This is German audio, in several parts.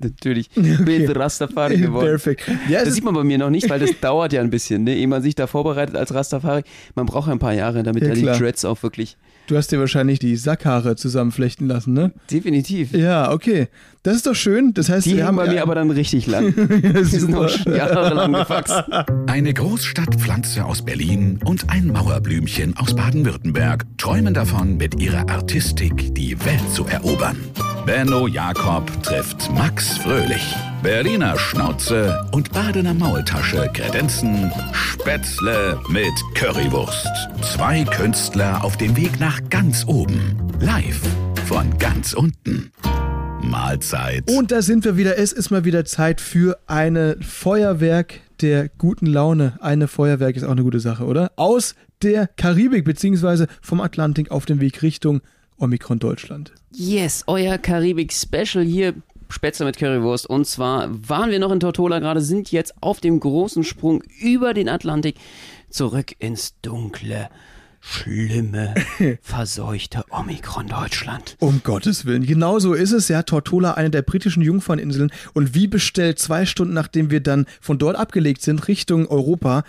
natürlich okay. mit Rastafari geworden. Perfekt. Ja, das sieht man bei mir noch nicht, weil das dauert ja ein bisschen, ne? ehe man sich da vorbereitet als Rastafari. Man braucht ja ein paar Jahre, damit ja, die Dreads auch wirklich Du hast dir wahrscheinlich die Sackhaare zusammenflechten lassen, ne? Definitiv. Ja, okay. Das ist doch schön. Das heißt, die wir haben bei mir aber dann richtig lang. ja, die sind noch jahrelang gewachsen. Eine Großstadtpflanze aus Berlin und ein Mauerblümchen aus Baden-Württemberg träumen davon, mit ihrer Artistik die Welt zu erobern. Benno Jakob trifft Max Fröhlich. Berliner Schnauze und Badener Maultasche kredenzen Spätzle mit Currywurst. Zwei Künstler auf dem Weg nach ganz oben. Live von ganz unten. Mahlzeit. Und da sind wir wieder. Es ist mal wieder Zeit für eine Feuerwerk der guten Laune. Eine Feuerwerk ist auch eine gute Sache, oder? Aus der Karibik beziehungsweise vom Atlantik auf dem Weg Richtung Omikron Deutschland. Yes, euer Karibik-Special hier. Spätzle mit Currywurst. Und zwar waren wir noch in Tortola gerade, sind jetzt auf dem großen Sprung über den Atlantik zurück ins dunkle, schlimme, verseuchte Omikron-Deutschland. Um Gottes Willen. Genau so ist es ja. Tortola, eine der britischen Jungferninseln. Und wie bestellt, zwei Stunden nachdem wir dann von dort abgelegt sind, Richtung Europa,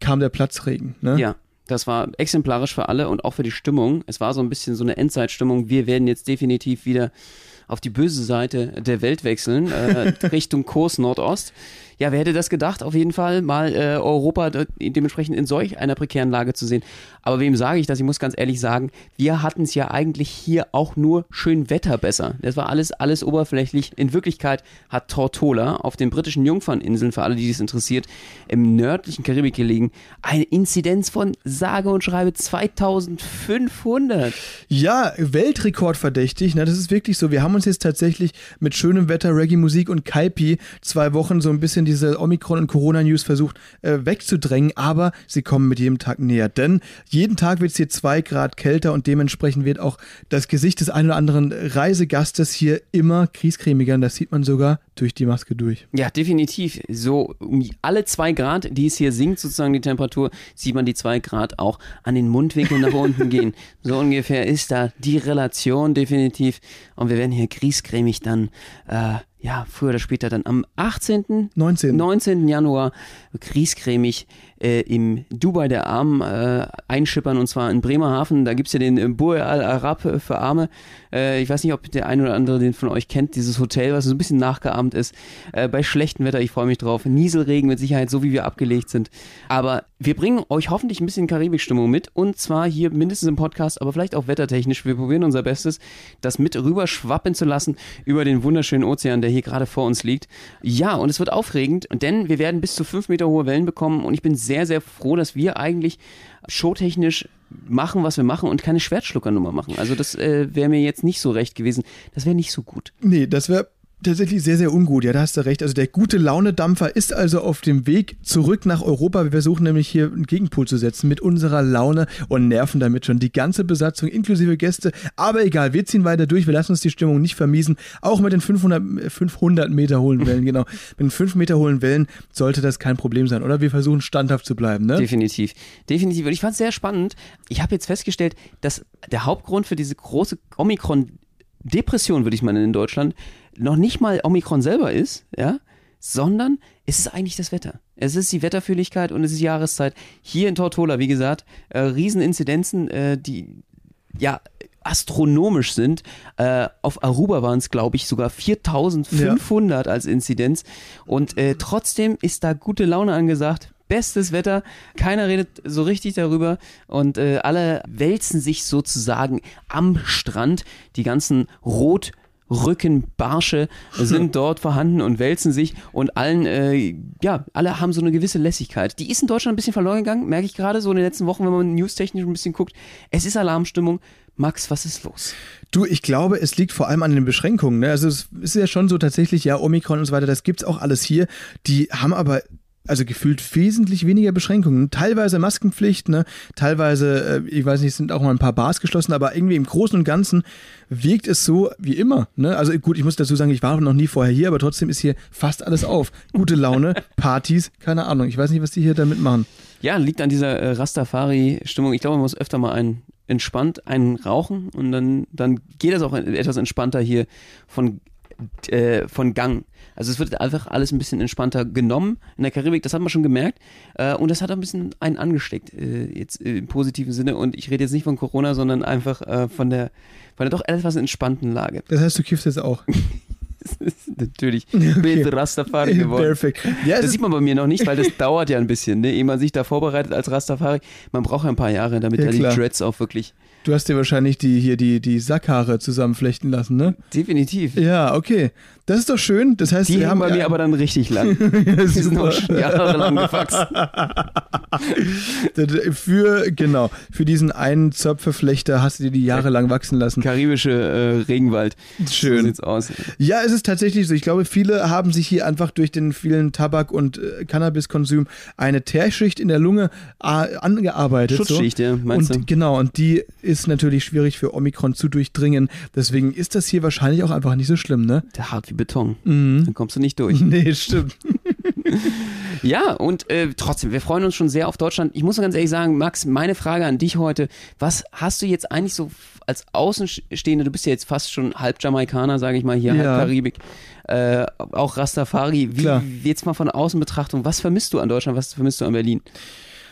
kam der Platzregen. Ne? Ja. Das war exemplarisch für alle und auch für die Stimmung. Es war so ein bisschen so eine Endzeitstimmung. Wir werden jetzt definitiv wieder auf die böse Seite der Welt wechseln, äh, Richtung Kurs Nordost. Ja, wer hätte das gedacht, auf jeden Fall mal äh, Europa dementsprechend in solch einer prekären Lage zu sehen. Aber wem sage ich das? Ich muss ganz ehrlich sagen, wir hatten es ja eigentlich hier auch nur schön Wetter besser. Das war alles, alles oberflächlich. In Wirklichkeit hat Tortola auf den britischen Jungferninseln, für alle, die es interessiert, im nördlichen Karibik gelegen, eine Inzidenz von sage und schreibe 2500. Ja, Weltrekordverdächtig. Na, das ist wirklich so. Wir haben uns jetzt tatsächlich mit schönem Wetter, Reggae-Musik und Kaipi zwei Wochen so ein bisschen diese Omikron- und Corona-News versucht äh, wegzudrängen, aber sie kommen mit jedem Tag näher. Denn jeden Tag wird es hier zwei Grad kälter und dementsprechend wird auch das Gesicht des einen oder anderen Reisegastes hier immer kriescremiger. Und das sieht man sogar durch die Maske durch. Ja, definitiv. So um alle zwei Grad, die es hier sinkt, sozusagen die Temperatur, sieht man die zwei Grad auch an den Mundwinkeln nach unten gehen. So ungefähr ist da die Relation definitiv. Und wir werden hier griescremig dann äh, ja, früher oder später dann am 18. 19. 19. Januar griescremig äh, im Dubai der Armen äh, einschippern und zwar in Bremerhaven. Da gibt es ja den Bur al Arab für Arme. Äh, ich weiß nicht, ob der ein oder andere den von euch kennt, dieses Hotel, was so ein bisschen nachgeahmt ist. Äh, bei schlechtem Wetter, ich freue mich drauf. Nieselregen mit Sicherheit, so wie wir abgelegt sind. Aber wir bringen euch hoffentlich ein bisschen Karibikstimmung mit und zwar hier mindestens im Podcast, aber vielleicht auch wettertechnisch. Wir probieren unser Bestes, das mit rüber schwappen zu lassen über den wunderschönen Ozean, der hier gerade vor uns liegt. Ja, und es wird aufregend, denn wir werden bis zu fünf Meter hohe Wellen bekommen und ich bin sehr, sehr froh, dass wir eigentlich showtechnisch machen, was wir machen und keine Schwertschluckernummer machen. Also das äh, wäre mir jetzt nicht so recht gewesen. Das wäre nicht so gut. Nee, das wäre tatsächlich sehr, sehr ungut. Ja, da hast du recht. Also der gute Launedampfer ist also auf dem Weg zurück nach Europa. Wir versuchen nämlich hier einen Gegenpol zu setzen mit unserer Laune und nerven damit schon die ganze Besatzung inklusive Gäste. Aber egal, wir ziehen weiter durch. Wir lassen uns die Stimmung nicht vermiesen. Auch mit den 500, 500 Meter hohen Wellen, genau. Mit den 5 Meter hohen Wellen sollte das kein Problem sein, oder? Wir versuchen standhaft zu bleiben, ne? Definitiv. Definitiv. Und ich fand es sehr spannend. Ich habe jetzt festgestellt, dass der Hauptgrund für diese große Omikron Depression, würde ich meinen, in Deutschland, noch nicht mal Omikron selber ist, ja, sondern es ist eigentlich das Wetter. Es ist die Wetterfühligkeit und es ist Jahreszeit. Hier in Tortola, wie gesagt, äh, Rieseninzidenzen, äh, die ja astronomisch sind. Äh, auf Aruba waren es, glaube ich, sogar 4500 ja. als Inzidenz. Und äh, trotzdem ist da gute Laune angesagt. Bestes Wetter, keiner redet so richtig darüber und äh, alle wälzen sich sozusagen am Strand. Die ganzen rot Rückenbarsche sind dort vorhanden und wälzen sich und allen, äh, ja, alle haben so eine gewisse Lässigkeit. Die ist in Deutschland ein bisschen verloren gegangen, merke ich gerade so in den letzten Wochen, wenn man newstechnisch ein bisschen guckt. Es ist Alarmstimmung. Max, was ist los? Du, ich glaube, es liegt vor allem an den Beschränkungen. Ne? Also es ist ja schon so tatsächlich, ja, Omikron und so weiter, das gibt's auch alles hier. Die haben aber also gefühlt wesentlich weniger Beschränkungen. Teilweise Maskenpflicht, ne? teilweise, äh, ich weiß nicht, sind auch mal ein paar Bars geschlossen, aber irgendwie im Großen und Ganzen wirkt es so wie immer. Ne? Also gut, ich muss dazu sagen, ich war noch nie vorher hier, aber trotzdem ist hier fast alles auf. Gute Laune, Partys, keine Ahnung. Ich weiß nicht, was die hier damit machen. Ja, liegt an dieser äh, Rastafari-Stimmung. Ich glaube, man muss öfter mal einen entspannt einen rauchen und dann, dann geht es auch etwas entspannter hier von äh, von Gang. Also es wird einfach alles ein bisschen entspannter genommen in der Karibik, das hat man schon gemerkt. Äh, und das hat ein bisschen einen angesteckt, äh, jetzt im positiven Sinne. Und ich rede jetzt nicht von Corona, sondern einfach äh, von der von der doch etwas entspannten Lage. Das heißt, du kiffst jetzt auch. Natürlich. Okay. Bin Rastafari geworden. Perfekt. Ja, das sieht man bei mir noch nicht, weil das dauert ja ein bisschen, ne? ehe man sich da vorbereitet als Rastafari. Man braucht ja ein paar Jahre, damit ja, die Dreads auch wirklich. Du hast dir wahrscheinlich die hier die, die Sackhaare zusammenflechten lassen, ne? Definitiv. Ja, okay. Das ist doch schön. Das heißt, die haben bei mir aber dann richtig lang. ja, die sind noch jahrelang gewachsen. für, genau, für diesen einen Zöpfeflechter hast du dir die jahrelang wachsen lassen. Karibische äh, Regenwald. Schön. So sieht's aus. Ja, es ist tatsächlich so. Ich glaube, viele haben sich hier einfach durch den vielen Tabak- und äh, Cannabiskonsum eine Teerschicht in der Lunge äh, angearbeitet. Schutzschicht, so. ja, meinst und, du? Genau, und die ist natürlich schwierig für Omikron zu durchdringen. Deswegen ist das hier wahrscheinlich auch einfach nicht so schlimm, ne? Der hart wie Beton. Mhm. Dann kommst du nicht durch. Nee, stimmt. Ja, und äh, trotzdem, wir freuen uns schon sehr auf Deutschland. Ich muss ganz ehrlich sagen, Max, meine Frage an dich heute, was hast du jetzt eigentlich so als Außenstehende, du bist ja jetzt fast schon halb Jamaikaner, sage ich mal, hier, Ja. halb Karibik, äh, auch Rastafari. Wie, Klar. jetzt mal von Außenbetrachtung, was vermisst du an Deutschland, was vermisst du an Berlin?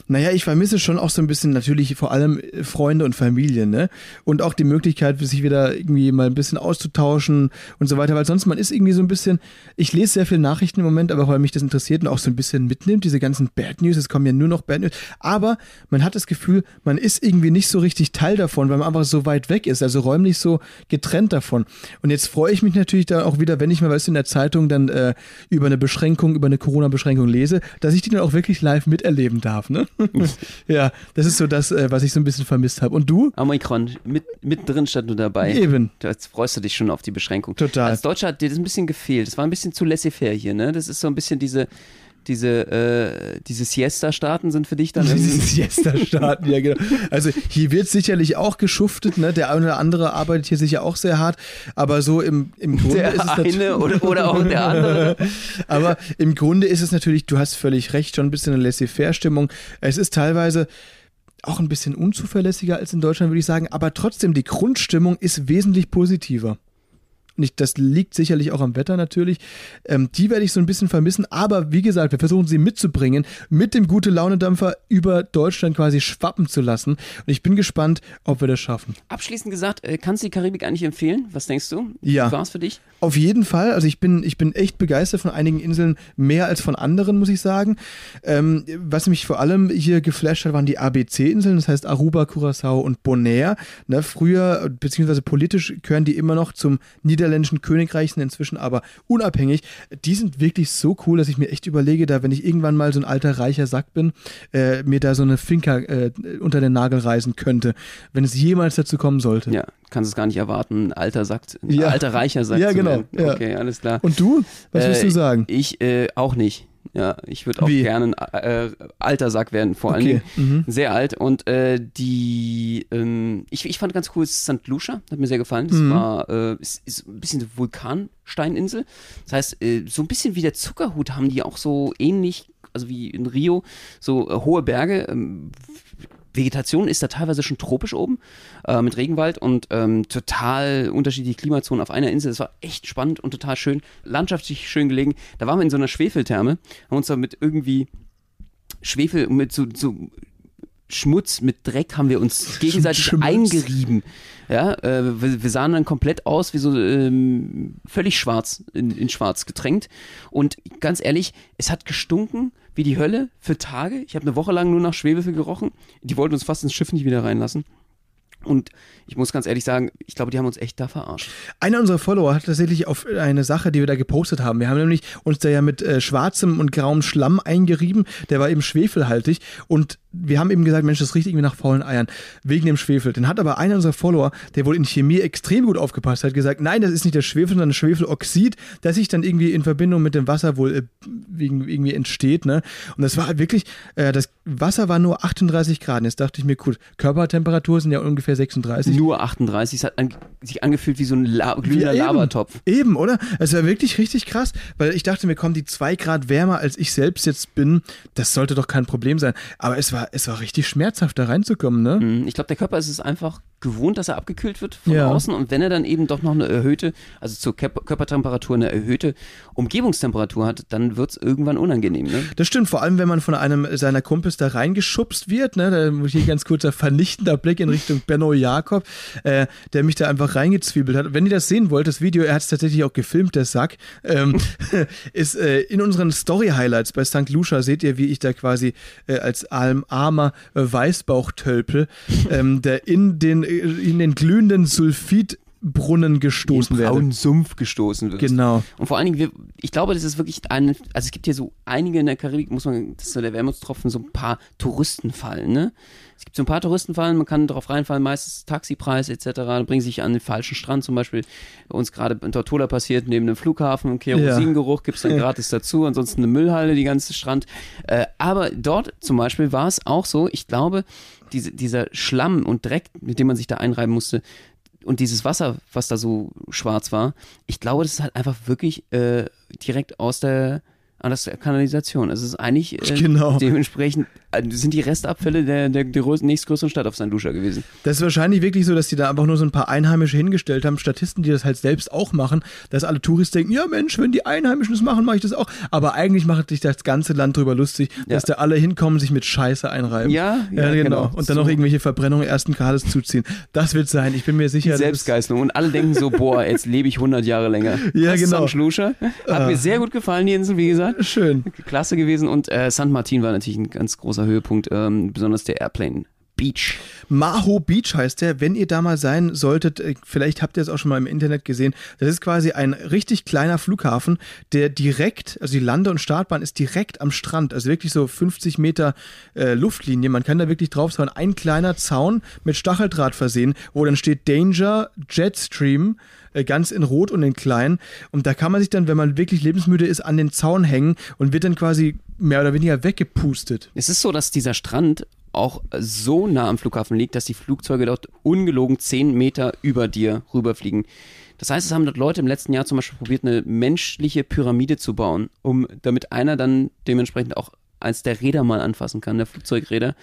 Naja, ich vermisse schon auch so ein bisschen natürlich vor allem äh, Freunde und Familie, ne? Und auch die Möglichkeit, sich wieder irgendwie mal ein bisschen auszutauschen und so weiter, weil sonst man ist irgendwie so ein bisschen, ich lese sehr viel Nachrichten im Moment, aber weil mich das interessiert und auch so ein bisschen mitnimmt, diese ganzen Bad News, es kommen ja nur noch Bad News, aber man hat das Gefühl, man ist irgendwie nicht so richtig Teil davon, weil man einfach so weit weg ist, also räumlich so getrennt davon. Und jetzt freue ich mich natürlich da auch wieder, wenn ich mal, weißt du, in der Zeitung dann äh, über eine Beschränkung, über eine Corona-Beschränkung lese, dass ich die dann auch wirklich live miterleben darf, ne? ja, das ist so das, äh, was ich so ein bisschen vermisst habe. Und du? Omikron, mit, mittendrin stand du dabei. Eben. Jetzt freust du dich schon auf die Beschränkung. Total. Als Deutscher hat dir das ein bisschen gefehlt. Das war ein bisschen zu laissez-faire hier, ne? Das ist so ein bisschen diese, diese, äh, diese Siesta-Staaten sind für dich dann Diese. Siesta-Staaten, ja genau. Also hier wird sicherlich auch geschuftet, ne? Der eine oder andere arbeitet hier sicher auch sehr hart, aber so im, im Grunde Der ist es eine oder, oder auch der andere. Aber im Grunde ist es natürlich, du hast völlig recht, schon ein bisschen eine Laissez-faire-Stimmung. Es ist teilweise auch ein bisschen unzuverlässiger als in Deutschland, würde ich sagen, aber trotzdem, die Grundstimmung ist wesentlich positiver. Und ich, das liegt sicherlich auch am Wetter natürlich. Ähm, die werde ich so ein bisschen vermissen. Aber wie gesagt, wir versuchen sie mitzubringen, mit dem Gute-Laune-Dampfer über Deutschland quasi schwappen zu lassen. Und ich bin gespannt, ob wir das schaffen. Abschließend gesagt, äh, kannst du die Karibik eigentlich empfehlen? Was denkst du? Ja. Wie war es für dich? Auf jeden Fall. Also ich bin, ich bin echt begeistert von einigen Inseln, mehr als von anderen, muss ich sagen. Ähm, was mich vor allem hier geflasht hat, waren die ABC-Inseln, das heißt Aruba, Curacao und Bonaire. Ne, früher, beziehungsweise politisch gehören die immer noch zum niederländischen Königreich, sind inzwischen aber unabhängig. Die sind wirklich so cool, dass ich mir echt überlege, da wenn ich irgendwann mal so ein alter reicher Sack bin, äh, mir da so eine Finca äh, unter den Nagel reißen könnte, wenn es jemals dazu kommen sollte. Ja, kannst es gar nicht erwarten. Ein alter sagt, ein Ja. alter reicher sagt. Ja, zu genau, ja. Okay, alles klar. Und du? Was Äh, willst du sagen? Ich äh, auch nicht. Ja, ich würde auch Wie? gerne ein äh, alter Sack werden, vor allen Okay, Dingen. mhm. Sehr alt. Und äh, die, ähm, ich, ich fand ganz cool, St. Lucia, hat mir sehr gefallen. Das Mhm. war, äh, ist, ist ein bisschen eine Vulkansteininsel. Das heißt, äh, so ein bisschen wie der Zuckerhut haben die auch so ähnlich, also wie in Rio, so äh, hohe Berge. Ähm, Vegetation ist da teilweise schon tropisch oben äh, mit Regenwald und ähm, total unterschiedliche Klimazonen auf einer Insel. Das war echt spannend und total schön, landschaftlich schön gelegen. Da waren wir in so einer Schwefeltherme, haben uns da mit irgendwie Schwefel, mit so, so Schmutz, mit Dreck haben wir uns gegenseitig Schmutz. eingerieben. Ja, äh, wir, wir sahen dann komplett aus wie so ähm, völlig schwarz, in, in schwarz getränkt. Und ganz ehrlich, es hat gestunken wie die Hölle für Tage. Ich habe eine Woche lang nur nach Schwefel gerochen. Die wollten uns fast ins Schiff nicht wieder reinlassen. Und ich muss ganz ehrlich sagen, ich glaube, die haben uns echt da verarscht. Einer unserer Follower hat tatsächlich auf eine Sache, die wir da gepostet haben. Wir haben nämlich uns da ja mit äh, schwarzem und grauem Schlamm eingerieben. Der war eben schwefelhaltig. Und wir haben eben gesagt, Mensch, das riecht irgendwie nach faulen Eiern. Wegen dem Schwefel. Dann hat aber einer unserer Follower, der wohl in Chemie extrem gut aufgepasst hat, gesagt, nein, das ist nicht der Schwefel, sondern das Schwefeloxid, das sich dann irgendwie in Verbindung mit dem Wasser wohl äh, irgendwie entsteht. Ne? Und das war halt wirklich, äh, das Wasser war nur 38 Grad. Jetzt dachte ich mir, gut, Körpertemperatur sind ja ungefähr 36. Nur 38, es hat an, sich angefühlt wie so ein La glühender Ja, eben. Labertopf. Eben, oder? Es war wirklich richtig krass, weil ich dachte mir, kommen die zwei Grad wärmer, als ich selbst jetzt bin. Das sollte doch kein Problem sein. Aber es war, es war richtig schmerzhaft, da reinzukommen, ne? Mhm. Ich glaube, der Körper ist es einfach gewohnt, dass er abgekühlt wird von Ja. außen und wenn er dann eben doch noch eine erhöhte, also zur Körpertemperatur eine erhöhte Umgebungstemperatur hat, dann wird es irgendwann unangenehm. Ne? Das stimmt, vor allem wenn man von einem seiner Kumpels da reingeschubst wird, ne, da muss ich hier ganz kurzer vernichtender Blick in Richtung Benno Jakob, äh, der mich da einfach reingezwiebelt hat. Wenn ihr das sehen wollt, das Video, er hat es tatsächlich auch gefilmt, der Sack, ähm, ist äh, in unseren Story-Highlights bei St. Lucia seht ihr, wie ich da quasi äh, als arm- armer Weißbauchtölpel, ähm, der in den, in den glühenden Sulfidbrunnen gestoßen in werde. braunen Sumpf gestoßen wird. Genau. Und vor allen Dingen, wir, ich glaube, das ist wirklich ein, also es gibt hier so einige in der Karibik, muss man, das ist so der Wermutstropfen, so ein paar Touristenfallen, ne? Es gibt so ein paar Touristenfallen, man kann darauf reinfallen, meistens Taxipreis etc. Da bringen sich an den falschen Strand, zum Beispiel bei uns gerade in Tortola passiert, neben einem Flughafen, Kerosingeruch gibt's dann gratis dazu, ansonsten eine Müllhalle, die ganze Strand. Äh, aber dort zum Beispiel war es auch so, ich glaube, diese, dieser Schlamm und Dreck, mit dem man sich da einreiben musste, und dieses Wasser, was da so schwarz war, ich glaube, das ist halt einfach wirklich äh, direkt aus der, aus der Kanalisation. Es ist eigentlich äh, Genau. dementsprechend sind die Restabfälle der, der, der größ- nächstgrößeren Stadt auf St. Lucia gewesen. Das ist wahrscheinlich wirklich so, dass die da einfach nur so ein paar Einheimische hingestellt haben, Statisten, die das halt selbst auch machen, dass alle Touristen denken, ja Mensch, wenn die Einheimischen das machen, mache ich das auch. Aber eigentlich macht sich das ganze Land drüber lustig, dass da alle hinkommen, sich mit Scheiße einreiben. Ja, ja, ja, genau. genau. Und dann So. noch irgendwelche Verbrennungen ersten Grades zuziehen. Das wird sein, ich bin mir sicher. ist- Selbstgeißelung. Und alle denken so, boah, jetzt lebe ich 100 Jahre länger. Ja, das genau. Ist St. Lucia. Hat mir sehr gut gefallen, die Insel, wie gesagt. Schön. Klasse gewesen. Und äh, St. Martin war natürlich ein ganz großer Höhepunkt, ähm, besonders der Airplane Beach. Maho Beach heißt der. Wenn ihr da mal sein solltet, äh, vielleicht habt ihr es auch schon mal im Internet gesehen. Das ist quasi ein richtig kleiner Flughafen, der direkt, also die Lande- und Startbahn ist direkt am Strand. Also wirklich so 50 Meter äh, Luftlinie. Man kann da wirklich drauf sein. Ein kleiner Zaun mit Stacheldraht versehen, wo dann steht Danger Jetstream äh, ganz in Rot und in klein. Und da kann man sich dann, wenn man wirklich lebensmüde ist, an den Zaun hängen und wird dann quasi mehr oder weniger weggepustet. Es ist so, dass dieser Strand auch so nah am Flughafen liegt, dass die Flugzeuge dort ungelogen 10 Meter über dir rüberfliegen. Das heißt, es haben dort Leute im letzten Jahr zum Beispiel probiert, eine menschliche Pyramide zu bauen, um damit einer dann dementsprechend auch als der Räder mal anfassen kann, der Flugzeugräder.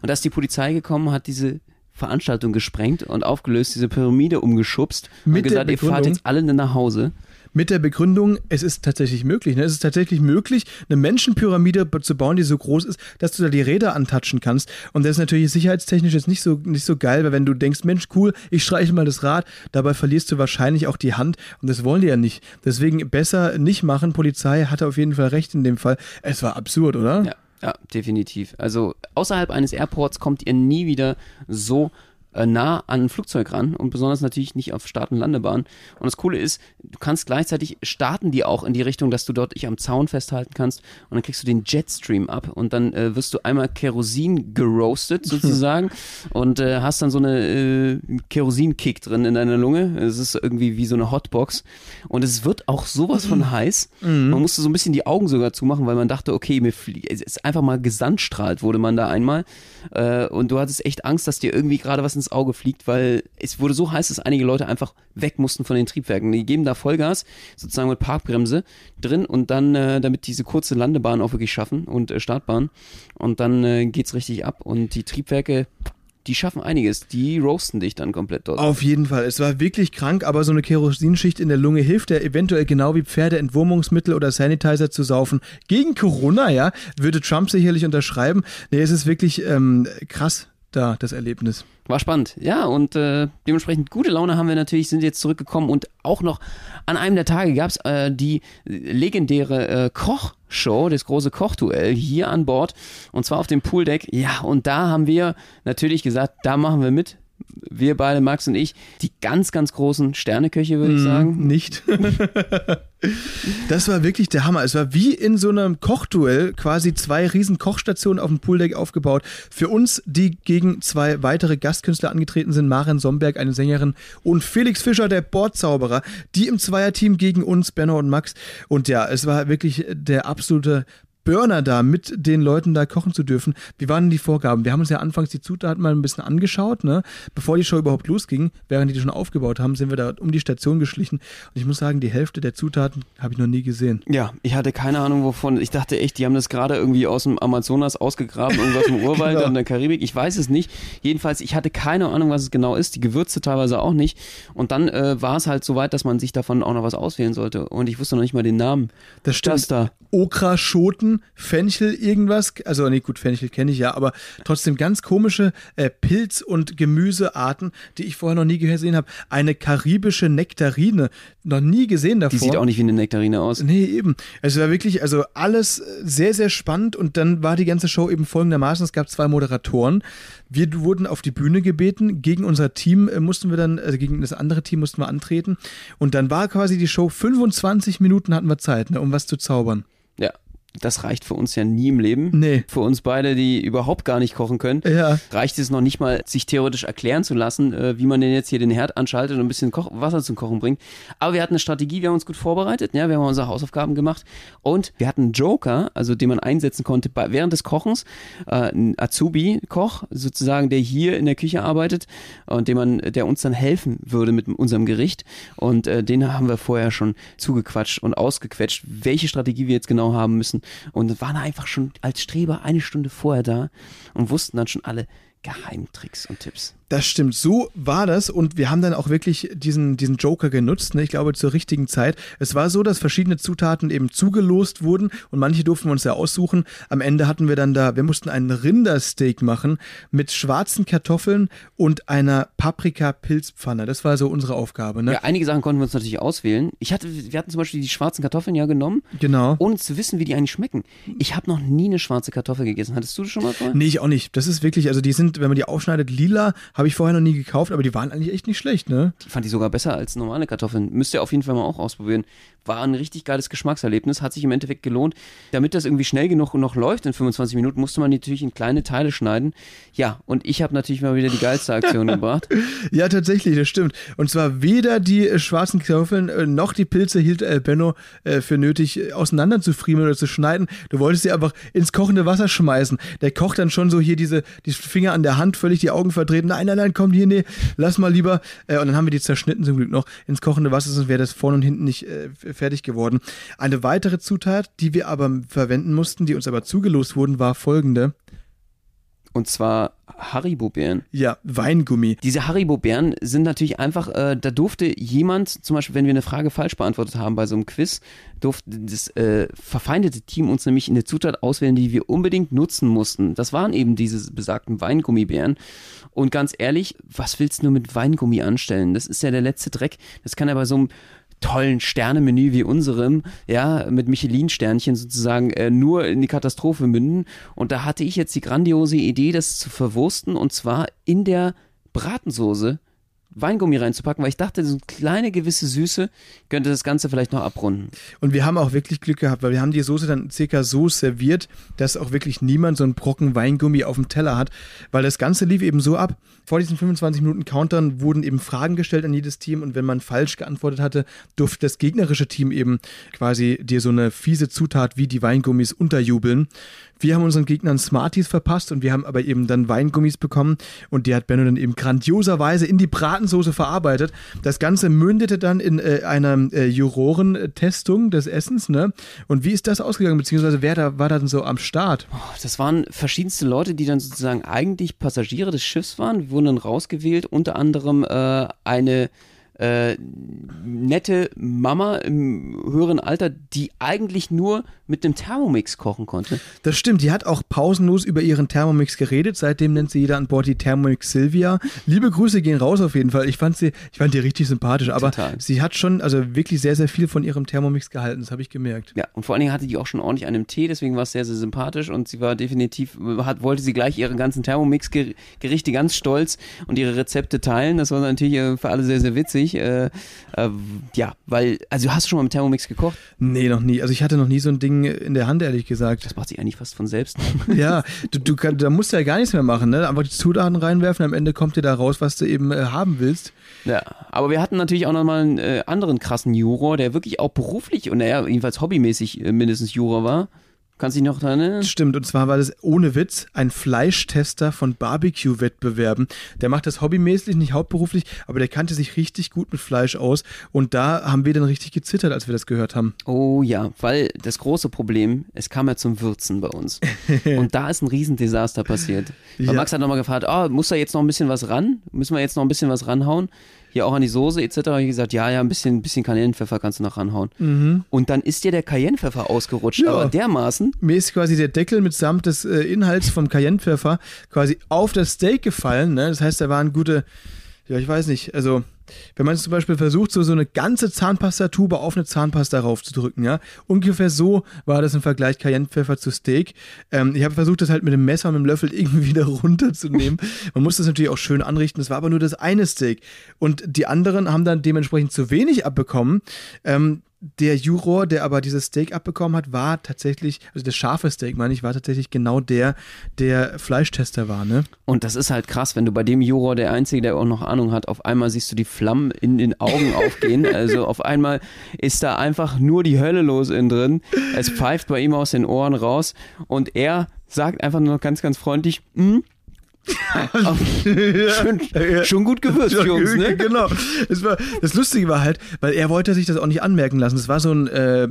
Und da ist die Polizei gekommen, hat diese Veranstaltung gesprengt und aufgelöst, diese Pyramide umgeschubst Mit und gesagt, ihr fahrt jetzt alle nach Hause. Mit der Begründung, es ist tatsächlich möglich. Ne? Es ist tatsächlich möglich, eine Menschenpyramide zu bauen, die so groß ist, dass du da die Räder antatschen kannst. Und das ist natürlich sicherheitstechnisch jetzt nicht so, nicht so geil, weil wenn du denkst, Mensch, cool, ich streiche mal das Rad, dabei verlierst du wahrscheinlich auch die Hand. Und das wollen die ja nicht. Deswegen besser nicht machen. Polizei hatte auf jeden Fall recht in dem Fall. Es war absurd, oder? Ja, ja, definitiv. Also außerhalb eines Airports kommt ihr nie wieder so nah an ein Flugzeug ran und besonders natürlich nicht auf Start- und Landebahn. Und das Coole ist, du kannst gleichzeitig starten die auch in die Richtung, dass du dort dich am Zaun festhalten kannst und dann kriegst du den Jetstream ab und dann äh, wirst du einmal Kerosin geroastet sozusagen und äh, hast dann so eine äh, Kerosinkick drin in deiner Lunge. Es ist irgendwie wie so eine Hotbox und es wird auch sowas von heiß. Man musste so ein bisschen die Augen sogar zumachen, weil man dachte, okay, mir flie- es ist einfach mal gesandstrahlt wurde man da einmal äh, und du hattest echt Angst, dass dir irgendwie gerade was ins Auge fliegt, weil es wurde so heiß, dass einige Leute einfach weg mussten von den Triebwerken. Die geben da Vollgas, sozusagen mit Parkbremse drin und dann, äh, damit diese kurze Landebahn auch wirklich schaffen und äh, Startbahn und dann äh, geht's richtig ab und die Triebwerke, die schaffen einiges, die roasten dich dann komplett dort. Auf jeden Fall. Es war wirklich krank, aber so eine Kerosinschicht in der Lunge hilft ja eventuell genau wie Pferde Entwurmungsmittel oder Sanitizer zu saufen. Gegen Corona, ja, würde Trump sicherlich unterschreiben. Nee, es ist wirklich ähm, krass da, das Erlebnis. War spannend, ja, und äh, dementsprechend gute Laune haben wir natürlich, sind jetzt zurückgekommen und auch noch an einem der Tage gab es äh, die legendäre äh, Kochshow, das große Kochduell hier an Bord und zwar auf dem Pooldeck. Ja, und da haben wir natürlich gesagt, da machen wir mit. Wir beide, Max und ich, die ganz, ganz großen Sterneköche, würde ich sagen. Nicht. das war wirklich der Hammer. Es war wie in so einem Kochduell quasi zwei riesen Kochstationen auf dem Pooldeck aufgebaut. Für uns, die gegen zwei weitere Gastkünstler angetreten sind, Maren Somberg, eine Sängerin, und Felix Fischer, der Bordzauberer, die im Zweierteam gegen uns, Benno und Max. Und ja, es war wirklich der absolute Burner da mit den Leuten da kochen zu dürfen. Wie waren denn die Vorgaben? Wir haben uns ja anfangs die Zutaten mal ein bisschen angeschaut, ne? Bevor die Show überhaupt losging, während die die schon aufgebaut haben, sind wir da um die Station geschlichen. Und ich muss sagen, die Hälfte der Zutaten habe ich noch nie gesehen. Ja, ich hatte keine Ahnung wovon. Ich dachte echt, die haben das gerade irgendwie aus dem Amazonas ausgegraben, irgendwas im Urwald Genau. in der Karibik. Ich weiß es nicht. Jedenfalls, ich hatte keine Ahnung, was es genau ist. Die Gewürze teilweise auch nicht. Und dann äh, war es halt so weit, dass man sich davon auch noch was auswählen sollte. Und ich wusste noch nicht mal den Namen. Das stimmt. Das da. Okra, Fenchel, irgendwas. Also, nee, gut, Fenchel kenne ich ja, aber trotzdem ganz komische äh, Pilz- und Gemüsearten, die ich vorher noch nie gesehen habe. Eine karibische Nektarine, noch nie gesehen davor. Die sieht auch nicht wie eine Nektarine aus. Nee, eben. Es war wirklich, also alles äh, sehr, sehr spannend und dann war die ganze Show eben folgendermaßen. Es gab zwei Moderatoren. Wir wurden auf die Bühne gebeten. Gegen unser Team äh, mussten wir dann, also gegen das andere Team mussten wir antreten. Und dann war quasi die Show 25 Minuten hatten wir Zeit, ne, um was zu zaubern. Ja, das reicht für uns ja nie im Leben. Nee. Für uns beide, die überhaupt gar nicht kochen können, Ja. reicht es noch nicht mal, sich theoretisch erklären zu lassen, äh, wie man denn jetzt hier den Herd anschaltet und ein bisschen Koch Wasser zum Kochen bringt. Aber wir hatten eine Strategie, wir haben uns gut vorbereitet, ja, wir haben unsere Hausaufgaben gemacht und wir hatten einen Joker, also den man einsetzen konnte bei, während des Kochens, äh, ein Azubi-Koch sozusagen, der hier in der Küche arbeitet und dem man, der uns dann helfen würde mit unserem Gericht. Und äh, den haben wir vorher schon zugequatscht und ausgequetscht, welche Strategie wir jetzt genau haben müssen. Und waren einfach schon als Streber eine Stunde vorher da und wussten dann schon alle Geheimtricks und Tipps. Das stimmt, so war das und wir haben dann auch wirklich diesen, diesen Joker genutzt, ne? ich glaube zur richtigen Zeit. Es war so, dass verschiedene Zutaten eben zugelost wurden und manche durften wir uns ja aussuchen. Am Ende hatten wir dann da, wir mussten einen Rindersteak machen mit schwarzen Kartoffeln und einer Paprika-Pilzpfanne. Das war so unsere Aufgabe, ne? Ja, einige Sachen konnten wir uns natürlich auswählen. Ich hatte, wir hatten zum Beispiel die schwarzen Kartoffeln ja genommen, Genau. ohne zu wissen, wie die eigentlich schmecken. Ich habe noch nie eine schwarze Kartoffel gegessen. Hattest du das schon mal vorher? Nee, ich auch nicht. Das ist wirklich, also die sind, wenn man die aufschneidet, lila, habe ich vorher noch nie gekauft, aber die waren eigentlich echt nicht schlecht, ne? Ich fand die sogar besser als normale Kartoffeln. Müsst ihr auf jeden Fall mal auch ausprobieren. War ein richtig geiles Geschmackserlebnis, hat sich im Endeffekt gelohnt. Damit das irgendwie schnell genug noch läuft in 25 Minuten, musste man die natürlich in kleine Teile schneiden. Ja, und ich habe natürlich mal wieder die geilste Aktion gebracht. Ja, tatsächlich, das stimmt. Und zwar weder die schwarzen Kartoffeln äh, noch die Pilze hielt äh, Benno äh, für nötig, äh, auseinander zu friemeln oder zu schneiden. Du wolltest sie einfach ins kochende Wasser schmeißen. Der kocht dann schon so hier diese die Finger an der Hand, völlig die Augen verdreht. Nein, nein, nein, komm hier, nee, lass mal lieber. Äh, und dann haben wir die zerschnitten zum Glück noch ins kochende Wasser, sonst wäre das vorne und hinten nicht äh, fertig geworden. Eine weitere Zutat, die wir aber verwenden mussten, die uns aber zugelost wurden, war folgende. Und zwar Haribo-Beeren. Ja, Weingummi. Diese Haribo-Bären sind natürlich einfach, äh, da durfte jemand, zum Beispiel, wenn wir eine Frage falsch beantwortet haben bei so einem Quiz, durfte das äh, verfeindete Team uns nämlich eine Zutat auswählen, die wir unbedingt nutzen mussten. Das waren eben diese besagten Weingummibeeren. Und ganz ehrlich, was willst du nur mit Weingummi anstellen? Das ist ja der letzte Dreck. Das kann ja bei so einem tollen Sternemenü wie unserem, ja, mit Michelin-Sternchen sozusagen äh, nur in die Katastrophe münden. Und da hatte ich jetzt die grandiose Idee, das zu verwursten und zwar in der Bratensoße Weingummi reinzupacken, weil ich dachte, so eine kleine gewisse Süße könnte das Ganze vielleicht noch abrunden. Und wir haben auch wirklich Glück gehabt, weil wir haben die Soße dann circa so serviert, dass auch wirklich niemand so einen Brocken Weingummi auf dem Teller hat, weil das Ganze lief eben so ab. Vor diesen 25 Minuten Countern wurden eben Fragen gestellt an jedes Team und wenn man falsch geantwortet hatte, durfte das gegnerische Team eben quasi dir so eine fiese Zutat wie die Weingummis unterjubeln. Wir haben unseren Gegnern Smarties verpasst und wir haben aber eben dann Weingummis bekommen und die hat Benno dann eben grandioserweise in die Bratensoße verarbeitet. Das Ganze mündete dann in äh, einer äh, Jurorentestung des Essens, ne? Und wie ist das ausgegangen, beziehungsweise wer da war dann so am Start? Das waren verschiedenste Leute, die dann sozusagen eigentlich Passagiere des Schiffs waren. Wurden dann rausgewählt, unter anderem äh, eine äh, nette Mama im höheren Alter, die eigentlich nur mit dem Thermomix kochen konnte. Das stimmt, die hat auch pausenlos über ihren Thermomix geredet. Seitdem nennt sie jeder an Bord die Thermomix Silvia. Liebe Grüße gehen raus auf jeden Fall. Ich fand sie, ich fand die richtig sympathisch, aber Total. sie hat schon, also wirklich sehr, sehr viel von ihrem Thermomix gehalten. Das habe ich gemerkt. Ja, und vor allen Dingen hatte die auch schon ordentlich einen Tee, deswegen war es sehr, sehr sympathisch und sie war definitiv, hat, wollte sie gleich ihre ganzen Thermomix-Gerichte ganz stolz und ihre Rezepte teilen. Das war natürlich äh, für alle sehr, sehr witzig. Äh, äh, ja, weil, also hast du schon mal mit Thermomix gekocht? Nee, noch nie. Also ich hatte noch nie so ein Ding in der Hand, ehrlich gesagt. Das macht sich eigentlich fast von selbst. Ja, du, du kann, da musst du ja gar nichts mehr machen, ne? Einfach die Zutaten reinwerfen, am Ende kommt dir da raus, was du eben äh, haben willst. Ja, aber wir hatten natürlich auch nochmal einen äh, anderen krassen Juror, der wirklich auch beruflich und naja, jedenfalls hobbymäßig äh, mindestens Juror war. Kannst du dich noch daran erinnern? Stimmt, und zwar war das ohne Witz ein Fleischtester von Barbecue-Wettbewerben. Der macht das hobbymäßig, nicht hauptberuflich, aber der kannte sich richtig gut mit Fleisch aus. Und da haben wir dann richtig gezittert, als wir das gehört haben. Oh ja, weil das große Problem, es kam ja zum Würzen bei uns. Und da ist ein Riesendesaster passiert. Weil Ja. Max hat nochmal gefragt, oh, muss da jetzt noch ein bisschen was ran? Müssen wir jetzt noch ein bisschen was ranhauen? Hier auch an die Soße etc. Hab Ich gesagt, ja, ja, ein bisschen, bisschen Cayennepfeffer kannst du noch ranhauen. Und dann ist dir der Cayennepfeffer ausgerutscht, Ja. aber dermaßen, Mir ist quasi der Deckel mitsamt des äh, Inhalts vom Cayennepfeffer quasi auf das Steak gefallen. Ne? Das heißt, da waren gute, ja, ich weiß nicht, also wenn man zum Beispiel versucht, so, so eine ganze Zahnpastatube auf eine Zahnpasta raufzudrücken, ja, ungefähr so war das im Vergleich Cayennepfeffer zu Steak. Ähm, ich habe versucht, das halt mit dem Messer und mit dem Löffel irgendwie wieder runterzunehmen. Man muss das natürlich auch schön anrichten. Das war aber nur das eine Steak. Und die anderen haben dann dementsprechend zu wenig abbekommen. Ähm, der Juror, der aber dieses Steak abbekommen hat, war tatsächlich, also das scharfe Steak, meine ich, war tatsächlich genau der, der Fleischtester war, ne? und das ist halt krass, wenn du bei dem Juror, der Einzige, der auch noch Ahnung hat, auf einmal siehst du die Flammen in den Augen aufgehen. Also auf einmal ist da einfach nur die Hölle los innen drin. Es pfeift bei ihm aus den Ohren raus und er sagt einfach nur noch ganz, ganz freundlich, "Mm, schon, schon gut gewürzt, Jungs, ne? Genau. Das, war, das Lustige war halt, weil er wollte sich das auch nicht anmerken lassen. Das war so ein, äh,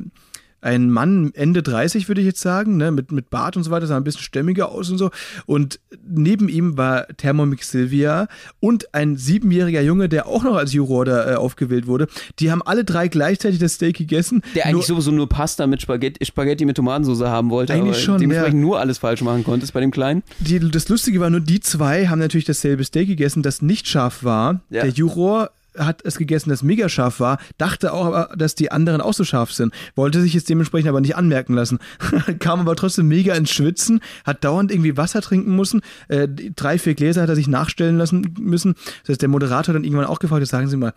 ein Mann Ende 30, würde ich jetzt sagen, ne, mit, mit Bart und so weiter, sah ein bisschen stämmiger aus und so. Und neben ihm war Thermomix Silvia und ein siebenjähriger Junge, der auch noch als Juror da äh, aufgewählt wurde. Die haben alle drei gleichzeitig das Steak gegessen. Der eigentlich Nur- sowieso nur Pasta mit Spaghetti, Spaghetti mit Tomatensauce haben wollte, Eigentlich aber schon, dementsprechend ja. nur alles falsch machen konntest bei dem Kleinen. Die, das Lustige war nur, die zwei haben natürlich dasselbe Steak gegessen, das nicht scharf war. Ja. Der Juror hat es gegessen, das mega scharf war, dachte auch, aber, dass die anderen auch so scharf sind, wollte sich jetzt dementsprechend aber nicht anmerken lassen. Kam aber trotzdem mega ins Schwitzen, hat dauernd irgendwie Wasser trinken müssen, äh, drei, vier Gläser hat er sich nachstellen lassen müssen. Das heißt, der Moderator hat dann irgendwann auch gefragt, jetzt sagen Sie mal,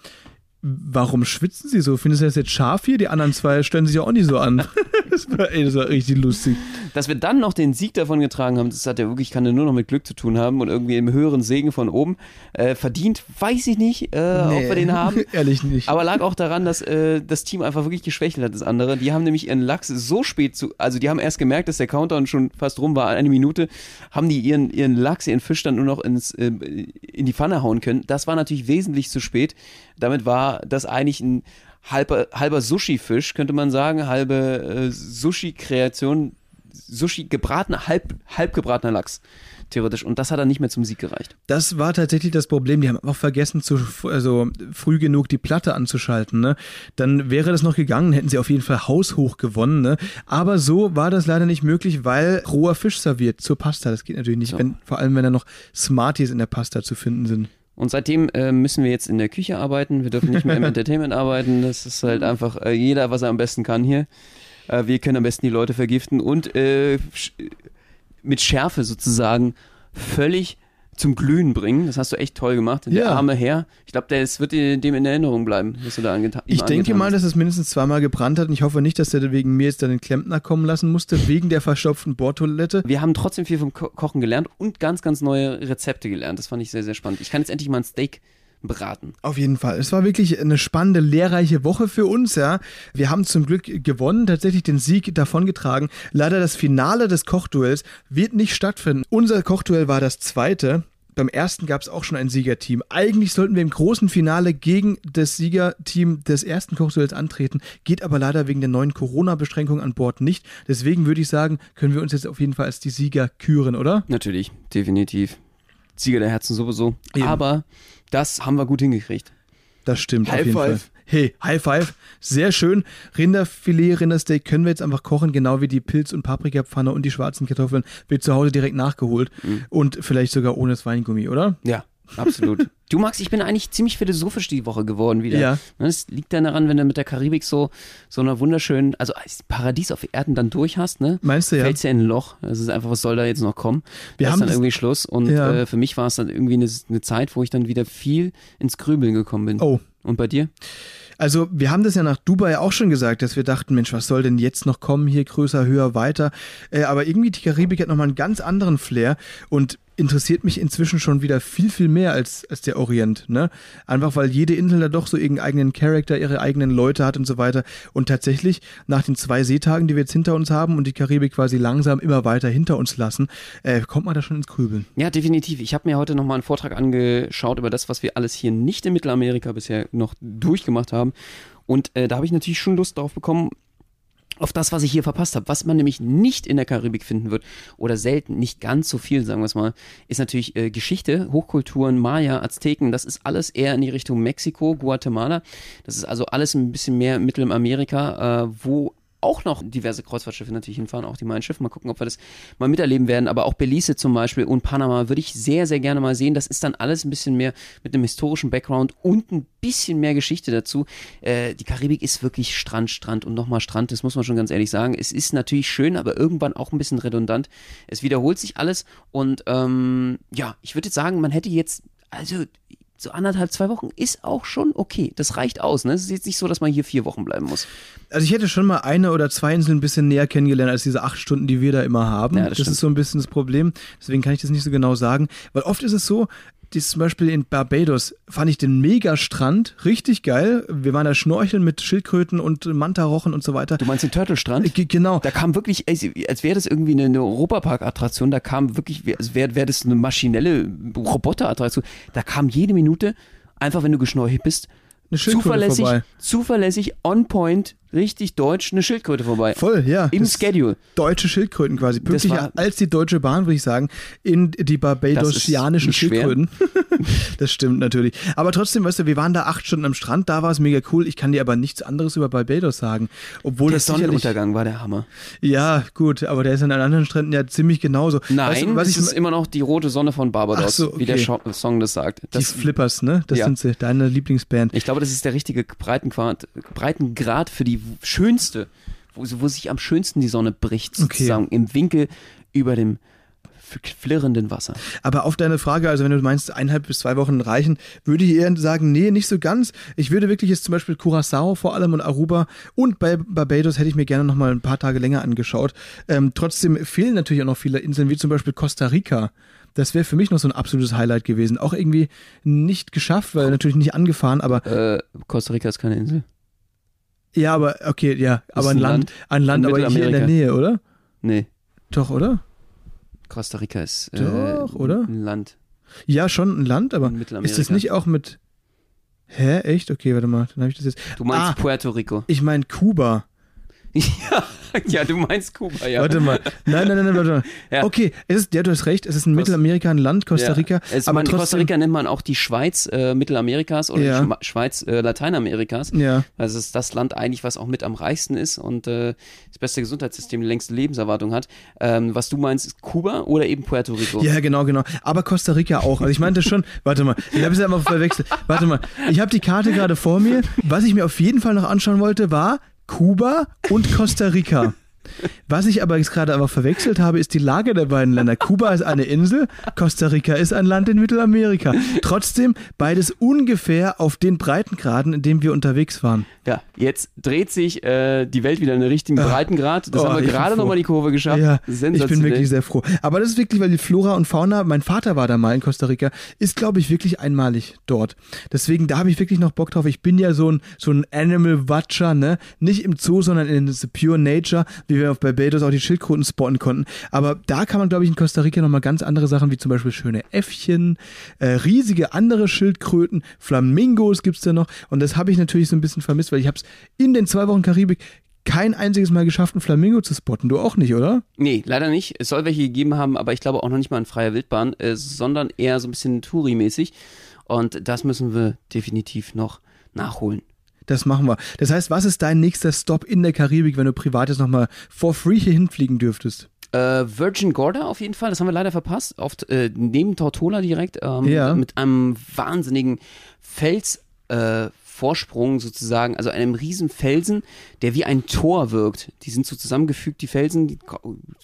warum schwitzen Sie so? Findest du das jetzt scharf hier? Die anderen zwei stellen sich ja auch nicht so an. das, war, ey, das war richtig lustig. Dass wir dann noch den Sieg davon getragen haben, das hat ja wirklich, kann ja nur noch mit Glück zu tun haben und irgendwie im höheren Segen von oben. Äh, verdient, weiß ich nicht, äh, ob wir den haben. Ehrlich nicht. Aber lag auch daran, dass äh, das Team einfach wirklich geschwächelt hat, das andere. Die haben nämlich ihren Lachs so spät zu, also die haben erst gemerkt, dass der Countdown schon fast rum war, eine Minute, haben die ihren, ihren Lachs, ihren Fisch dann nur noch ins, äh, in die Pfanne hauen können. Das war natürlich wesentlich zu spät. Damit war das eigentlich ein halber, halber Sushi-Fisch, könnte man sagen, halbe äh, Sushi-Kreation, Sushi gebratener, halb, halb gebratener Lachs. Theoretisch. Und das hat dann nicht mehr zum Sieg gereicht. Das war tatsächlich das Problem. Die haben auch vergessen, zu, also früh genug die Platte anzuschalten. Ne? Dann wäre das noch gegangen, hätten sie auf jeden Fall haushoch gewonnen. Ne? Aber so war das leider nicht möglich, weil roher Fisch serviert zur Pasta. Das geht natürlich nicht, So. wenn, vor allem wenn da noch Smarties in der Pasta zu finden sind. Und seitdem äh, müssen wir jetzt in der Küche arbeiten. Wir dürfen nicht mehr im Entertainment arbeiten. Das ist halt einfach äh, jeder, was er am besten kann hier. Äh, wir können am besten die Leute vergiften und äh, sch mit Schärfe sozusagen völlig zum Glühen bringen. Das hast du echt toll gemacht. Der Ja. arme Herr. Ich glaube, der es wird dem in Erinnerung bleiben, was du da angetan ihm Ich denke mal, hast. dass es mindestens zweimal gebrannt hat und ich hoffe nicht, dass er wegen mir jetzt dann den Klempner kommen lassen musste, wegen der verstopften Bordtoilette. wir haben trotzdem viel vom Ko Kochen gelernt und ganz, ganz neue Rezepte gelernt. Das fand ich sehr, sehr spannend. Ich kann jetzt endlich mal ein Steak braten. Auf jeden Fall. Es war wirklich eine spannende, lehrreiche Woche für uns, ja. Wir haben zum Glück gewonnen, tatsächlich den Sieg davongetragen. Leider das Finale des Kochduells wird nicht stattfinden. Unser Kochduell war das zweite. Beim ersten gab es auch schon ein Siegerteam. Eigentlich sollten wir im großen Finale gegen das Siegerteam des ersten Kochduells antreten, geht aber leider wegen der neuen Corona-Beschränkungen an Bord nicht. Deswegen würde ich sagen, können wir uns jetzt auf jeden Fall als die Sieger küren, oder? Natürlich, definitiv. Sieger der Herzen sowieso. Eben. Aber das haben wir gut hingekriegt. Das stimmt High auf jeden five. Fall. Hey, High Five. Sehr schön. Rinderfilet, Rindersteak können wir jetzt einfach kochen, genau wie die Pilz- und Paprikapfanne und die schwarzen Kartoffeln. Wird zu Hause direkt nachgeholt. Mhm. Und vielleicht sogar ohne das Weingummi, oder? Ja, absolut. du Max, ich bin eigentlich ziemlich philosophisch die Woche geworden wieder. Ja. Das liegt dann daran, wenn du mit der Karibik so, so einer wunderschönen, also als Paradies auf Erden dann durch hast, ne? Meinst du, ja? Fällst ja in ein Loch. Das ist einfach, was soll da jetzt noch kommen? Wir da haben ist dann das- irgendwie Schluss. Und Ja. äh, für mich war es dann irgendwie eine, eine Zeit, wo ich dann wieder viel ins Grübeln gekommen bin. Oh. Und bei dir? Also, wir haben das ja nach Dubai auch schon gesagt, dass wir dachten, Mensch, was soll denn jetzt noch kommen, hier größer, höher, weiter. Äh, aber irgendwie die Karibik hat nochmal einen ganz anderen Flair. Und interessiert mich inzwischen schon wieder viel, viel mehr als, als der Orient. Ne? Einfach weil jede Insel da doch so ihren eigenen Charakter, ihre eigenen Leute hat und so weiter. Und tatsächlich, nach den zwei Seetagen, die wir jetzt hinter uns haben und die Karibik quasi langsam immer weiter hinter uns lassen, äh, kommt man da schon ins Grübeln. Ja, definitiv. Ich habe mir heute nochmal einen Vortrag angeschaut über das, was wir alles hier nicht in Mittelamerika bisher noch durchgemacht haben. Und äh, da habe ich natürlich schon Lust drauf bekommen, auf das, was ich hier verpasst habe. Was man nämlich nicht in der Karibik finden wird oder selten, nicht ganz so viel, sagen wir es mal, ist natürlich äh, Geschichte, Hochkulturen, Maya, Azteken. Das ist alles eher in die Richtung Mexiko, Guatemala. Das ist also alles ein bisschen mehr Mittelamerika, äh, wo auch noch diverse Kreuzfahrtschiffe natürlich hinfahren, auch die Mein Schiff. Mal gucken, ob wir das mal miterleben werden. Aber auch Belize zum Beispiel und Panama würde ich sehr, sehr gerne mal sehen. Das ist dann alles ein bisschen mehr mit einem historischen Background und ein bisschen mehr Geschichte dazu. Äh, die Karibik ist wirklich Strand, Strand und nochmal Strand. Das muss man schon ganz ehrlich sagen. Es ist natürlich schön, aber irgendwann auch ein bisschen redundant. Es wiederholt sich alles und ähm, ja, ich würde jetzt sagen, man hätte jetzt also so anderthalb, zwei Wochen ist auch schon okay. Das reicht aus. Ne? Es ist jetzt nicht so, dass man hier vier Wochen bleiben muss. Also ich hätte schon mal eine oder zwei Inseln ein bisschen näher kennengelernt als diese acht Stunden, die wir da immer haben. Ja, das, das ist so ein bisschen das Problem. Deswegen kann ich das nicht so genau sagen. Weil oft ist es so, die zum Beispiel in Barbados fand ich den Mega-Strand richtig geil. Wir waren da schnorcheln mit Schildkröten und Mantarochen und so weiter. Du meinst den Turtle-Strand? G genau. Da kam wirklich, als wäre das irgendwie eine, eine Europapark-Attraktion, da kam wirklich, als wäre wär das eine maschinelle Roboter-Attraktion. Da kam jede Minute, einfach wenn du geschnorchelt bist, eine zuverlässig, vorbei. zuverlässig, on point, richtig deutsch, eine Schildkröte vorbei. Voll, ja. Im Schedule. Deutsche Schildkröten quasi. Pünktlicher als die Deutsche Bahn, würde ich sagen, in die barbadosianischen Schildkröten. das stimmt natürlich. Aber trotzdem, weißt du, wir waren da acht Stunden am Strand, da war es mega cool. Ich kann dir aber nichts anderes über Barbados sagen. Obwohl der das Sonnenuntergang war der Hammer. Ja, gut, aber der ist an anderen Stränden ja ziemlich genauso. Nein, weißt du, was ich ist immer noch die rote Sonne von Barbados, so, okay. wie der Song das sagt. Das, die Flippers, ne? Das ja. sind sie, deine Lieblingsband. Ich glaube, das ist der richtige Breitengrad, Breitengrad für die schönste, wo, wo sich am schönsten die Sonne bricht, sozusagen Okay. im Winkel über dem flirrenden Wasser. Aber auf deine Frage, also wenn du meinst, eineinhalb bis zwei Wochen reichen, würde ich eher sagen, nee, nicht so ganz. Ich würde wirklich jetzt zum Beispiel Curacao vor allem und Aruba und bei Barbados hätte ich mir gerne noch mal ein paar Tage länger angeschaut. Ähm, trotzdem fehlen natürlich auch noch viele Inseln, wie zum Beispiel Costa Rica. Das wäre für mich noch so ein absolutes Highlight gewesen. Auch irgendwie nicht geschafft, weil natürlich nicht angefahren, aber Äh, Costa Rica ist keine Insel. Ja, aber okay, ja, aber ein ein Land, Land ein Land, in aber hier in der. Nähe, oder? Nee, Doch, oder? Costa Rica ist äh, Doch, oder? ein Land. Ja, schon ein Land, aber ist das nicht auch mit Hä, echt? Okay, warte mal, dann habe ich das jetzt. Du meinst Ah. Puerto Rico. Ich meine Kuba. ja, ja, du meinst Kuba, ja. Warte mal. Nein, nein, nein, nein, warte mal. Ja. Okay, es ist, ja, du hast recht, es ist in Costa- Mittelamerika ein Land, Costa Rica. Ja. Es, aber man, trotzdem, Costa Rica nennt man auch die Schweiz äh, Mittelamerikas oder Ja. Schweiz äh, Lateinamerikas. Ja. Also es ist das Land eigentlich, was auch mit am reichsten ist und äh, das beste Gesundheitssystem, die längste Lebenserwartung hat. Ähm, was du meinst, ist Kuba oder eben Puerto Rico? Ja, genau, genau. Aber Costa Rica auch. Also ich meinte schon, warte mal, ich habe es ja immer verwechselt. Warte mal, ich habe die Karte gerade vor mir. Was ich mir auf jeden Fall noch anschauen wollte, war Kuba und Costa Rica. Was ich aber jetzt gerade einfach verwechselt habe, ist die Lage der beiden Länder. Kuba ist eine Insel, Costa Rica ist ein Land in Mittelamerika. Trotzdem beides ungefähr auf den Breitengraden, in dem wir unterwegs waren. Ja, jetzt dreht sich äh, die Welt wieder in den richtigen Breitengrad. Das Oh, haben wir bin gerade nochmal die Kurve geschafft. Ja, ich bin wirklich sehr froh. Aber das ist wirklich, weil die Flora und Fauna, mein Vater war da mal in Costa Rica, ist, glaube ich, wirklich einmalig dort. Deswegen, da habe ich wirklich noch Bock drauf. Ich bin ja so ein, so ein Animal Watcher, ne? Nicht im Zoo, sondern in the Pure Nature, wie wir auf Barbados auch die Schildkröten spotten konnten. Aber da kann man, glaube ich, in Costa Rica nochmal ganz andere Sachen, wie zum Beispiel schöne Äffchen, äh, riesige andere Schildkröten, Flamingos gibt's da noch. Und das habe ich natürlich so ein bisschen vermisst, weil ich habe es in den zwei Wochen Karibik kein einziges Mal geschafft, einen Flamingo zu spotten. Du auch nicht, oder? Nee, leider nicht. Es soll welche gegeben haben, aber ich glaube auch noch nicht mal in freier Wildbahn, äh, sondern eher so ein bisschen Touri-mäßig. Und das müssen wir definitiv noch nachholen. Das machen wir. Das heißt, was ist dein nächster Stop in der Karibik, wenn du privat jetzt nochmal for free hier hinfliegen dürftest? Äh, Virgin Gorda auf jeden Fall, das haben wir leider verpasst. Auf, äh, neben Tortola direkt, ähm, Ja. mit einem wahnsinnigen Fels. Äh, Vorsprung sozusagen, also einem riesen Felsen, der wie ein Tor wirkt. Die sind so zusammengefügt, die Felsen, die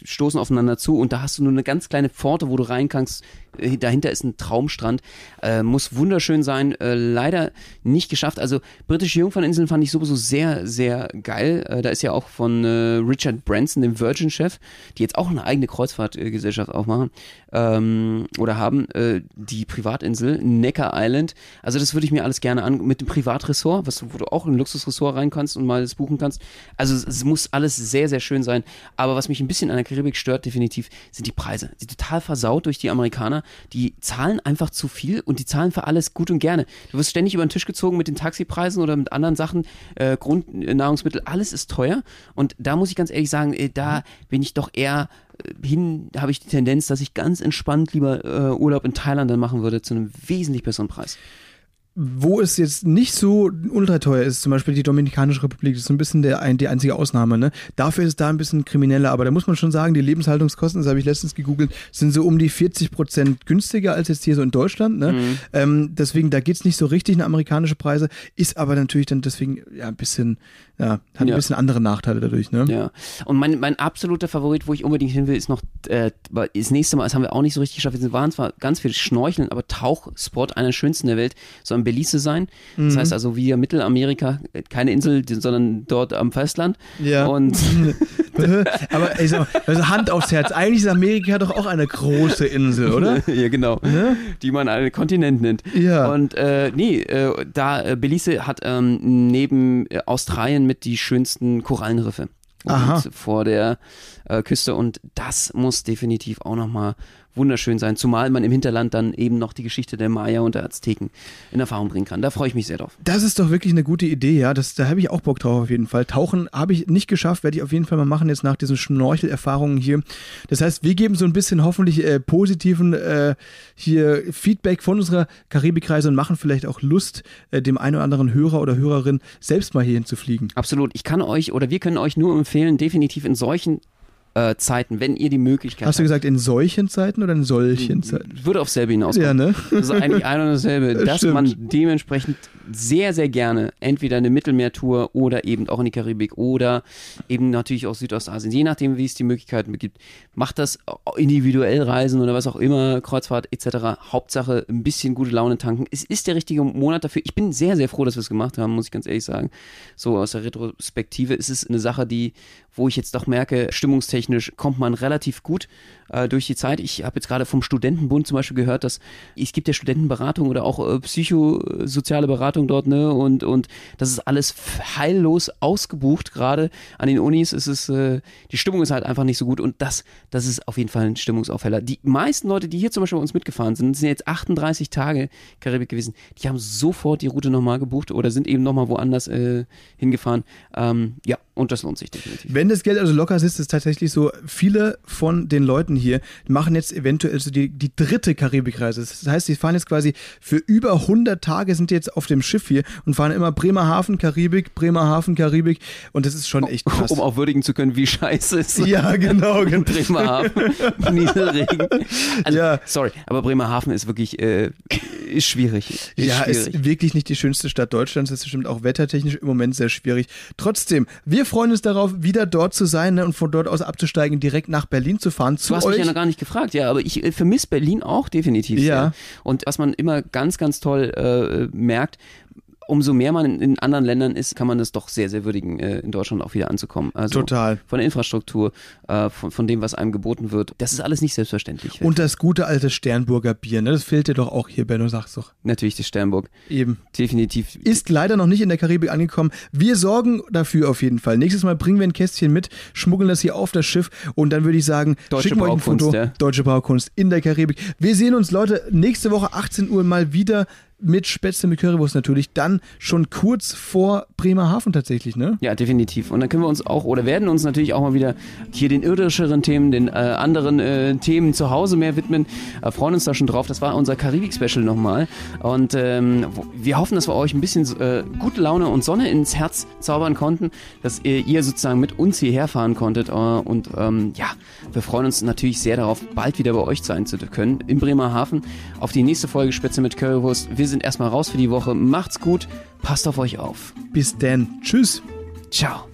stoßen aufeinander zu und da hast du nur eine ganz kleine Pforte, wo du rein kannst. Äh, dahinter ist ein Traumstrand. Äh, muss wunderschön sein. Äh, leider nicht geschafft. Also britische Jungferninseln fand ich sowieso sehr, sehr geil. Äh, da ist ja auch von äh, Richard Branson, dem Virgin-Chef, die jetzt auch eine eigene Kreuzfahrtgesellschaft aufmachen ähm, oder haben, äh, die Privatinsel Necker Island. Also das würde ich mir alles gerne an mit dem Privatressort, was, wo du auch in ein Luxusressort rein kannst und mal das buchen kannst. Also es, es muss alles sehr, sehr schön sein. Aber was mich ein bisschen an der Karibik stört, definitiv, sind die Preise. Die total versaut durch die Amerikaner. Die zahlen einfach zu viel und die zahlen für alles gut und gerne. Du wirst ständig über den Tisch gezogen mit den Taxipreisen oder mit anderen Sachen, äh, Grundnahrungsmittel, alles ist teuer. Und da muss ich ganz ehrlich sagen, äh, da bin ich doch eher hin habe ich die Tendenz, dass ich ganz entspannt lieber äh, Urlaub in Thailand dann machen würde zu einem wesentlich besseren Preis. Wo es jetzt nicht so ultra teuer ist, zum Beispiel die Dominikanische Republik, das ist so ein bisschen der, die einzige Ausnahme. Ne? Dafür ist es da ein bisschen krimineller, aber da muss man schon sagen, die Lebenshaltungskosten, das habe ich letztens gegoogelt, sind so um die 40 Prozent günstiger als jetzt hier so in Deutschland. Ne? Mhm. Ähm, deswegen, da geht es nicht so richtig in amerikanische Preise, ist aber natürlich dann deswegen ja ein bisschen, ja, hat ein bisschen andere Nachteile dadurch. Ne? Ja. Und mein, mein absoluter Favorit, wo ich unbedingt hin will, ist noch äh, das nächste Mal, das haben wir auch nicht so richtig geschafft, wir waren zwar ganz viel Schnorcheln, aber Tauchsport, einer der schönsten der Welt, so ein Belize sein. Das mhm. heißt also wie Mittelamerika, keine Insel, sondern dort am Festland. Ja. Und Aber ey, so, also Hand aufs Herz, eigentlich ist Amerika doch auch eine große Insel, oder? ja, genau. Ne? Die man einen Kontinent nennt. Ja. Und äh, nee, äh, da äh, Belize hat ähm, neben äh, Australien mit die schönsten Korallenriffe. Aha. vor der äh, Küste und das muss definitiv auch nochmal wunderschön sein, zumal man im Hinterland dann eben noch die Geschichte der Maya und der Azteken in Erfahrung bringen kann. Da freue ich mich sehr drauf. Das ist doch wirklich eine gute Idee, ja. Das, da habe ich auch Bock drauf auf jeden Fall. Tauchen habe ich nicht geschafft, werde ich auf jeden Fall mal machen jetzt nach diesen Schnorchelerfahrungen hier. Das heißt, wir geben so ein bisschen hoffentlich äh, positiven äh, hier Feedback von unserer Karibikreise und machen vielleicht auch Lust, äh, dem einen oder anderen Hörer oder Hörerin selbst mal hierhin zu fliegen. Absolut. Ich kann euch oder wir können euch nur empfehlen, definitiv in solchen äh, Zeiten, wenn ihr die Möglichkeit Hast du gesagt, in solchen Zeiten oder in solchen Zeiten? Würde auf selbe hinauskommen. Ja, ne? Das ist eigentlich ein und dasselbe. Das dass stimmt. man dementsprechend sehr, sehr gerne entweder eine Mittelmeertour oder eben auch in die Karibik oder eben natürlich auch Südostasien, je nachdem, wie es die Möglichkeiten gibt. Macht das individuell reisen oder was auch immer, Kreuzfahrt etc. Hauptsache ein bisschen gute Laune tanken. Es ist der richtige Monat dafür. Ich bin sehr, sehr froh, dass wir es gemacht haben, muss ich ganz ehrlich sagen. So aus der Retrospektive ist es eine Sache, die, wo ich jetzt doch merke, stimmungstechnisch kommt man relativ gut äh, durch die Zeit. Ich habe jetzt gerade vom Studentenbund zum Beispiel gehört, dass es gibt ja Studentenberatung oder auch äh, psychosoziale Beratung dort, ne? Und, und das ist alles heillos ausgebucht gerade an den Unis. Es ist, äh, die Stimmung ist halt einfach nicht so gut und das, das ist auf jeden Fall ein Stimmungsaufheller. Die meisten Leute, die hier zum Beispiel bei uns mitgefahren sind, sind jetzt 38 Tage Karibik gewesen. Die haben sofort die Route nochmal gebucht oder sind eben nochmal woanders äh, hingefahren. Ähm, ja, und das lohnt sich definitiv. Wenn das Geld also locker ist, ist es tatsächlich so, viele von den Leuten hier machen jetzt eventuell so die, die dritte Karibikreise. Das heißt, sie fahren jetzt quasi für über 100 Tage sind jetzt auf dem Schiff hier und fahren immer Bremerhaven, Karibik, Bremerhaven, Karibik und das ist schon echt krass. Um auch würdigen zu können, wie scheiße es ist. Ja, genau. genau. Bremerhaven, Nieselregen. Also, ja. Sorry, aber Bremerhaven ist wirklich äh, ist schwierig. Ist ja, schwierig. ist wirklich nicht die schönste Stadt Deutschlands. Das ist bestimmt auch wettertechnisch im Moment sehr schwierig. Trotzdem, wir freuen uns darauf, wieder dort zu sein ne, und von dort aus abzusteigen, direkt nach Berlin zu fahren. Zu du hast euch. mich ja noch gar nicht gefragt, ja, aber ich äh, vermisse Berlin auch definitiv. Ja. Sehr. Und was man immer ganz, ganz toll äh, merkt, umso mehr man in anderen Ländern ist, kann man das doch sehr, sehr würdigen, äh, in Deutschland auch wieder anzukommen. Also Total. Von der Infrastruktur, äh, von, von dem, was einem geboten wird. Das ist alles nicht selbstverständlich. Und das gute alte Sternburger Bier, ne? Das fehlt dir doch auch hier, Benno, sag's doch. Natürlich das Sternburg. Eben. Definitiv. Ist leider noch nicht in der Karibik angekommen. Wir sorgen dafür auf jeden Fall. Nächstes Mal bringen wir ein Kästchen mit, schmuggeln das hier auf das Schiff und dann würde ich sagen, Deutsche schicken wir euch ein Foto. Ja. Deutsche Braukunst in der Karibik. Wir sehen uns, Leute, nächste Woche 18 Uhr mal wieder mit Spätzle mit Currywurst natürlich, dann schon kurz vor Bremerhaven tatsächlich, ne? Ja, definitiv. Und dann können wir uns auch oder werden uns natürlich auch mal wieder hier den irdischeren Themen, den äh, anderen äh, Themen zu Hause mehr widmen. Äh, freuen uns da schon drauf. Das war unser Karibik-Special nochmal. Und ähm, wir hoffen, dass wir euch ein bisschen äh, gute Laune und Sonne ins Herz zaubern konnten, dass ihr, ihr sozusagen mit uns hierher fahren konntet. Äh, und ähm, ja, wir freuen uns natürlich sehr darauf, bald wieder bei euch sein zu können in Bremerhaven. Auf die nächste Folge Spätzle mit Currywurst. Wir Wir sind erstmal raus für die Woche. Macht's gut, passt auf euch auf. Bis dann. Tschüss. Ciao.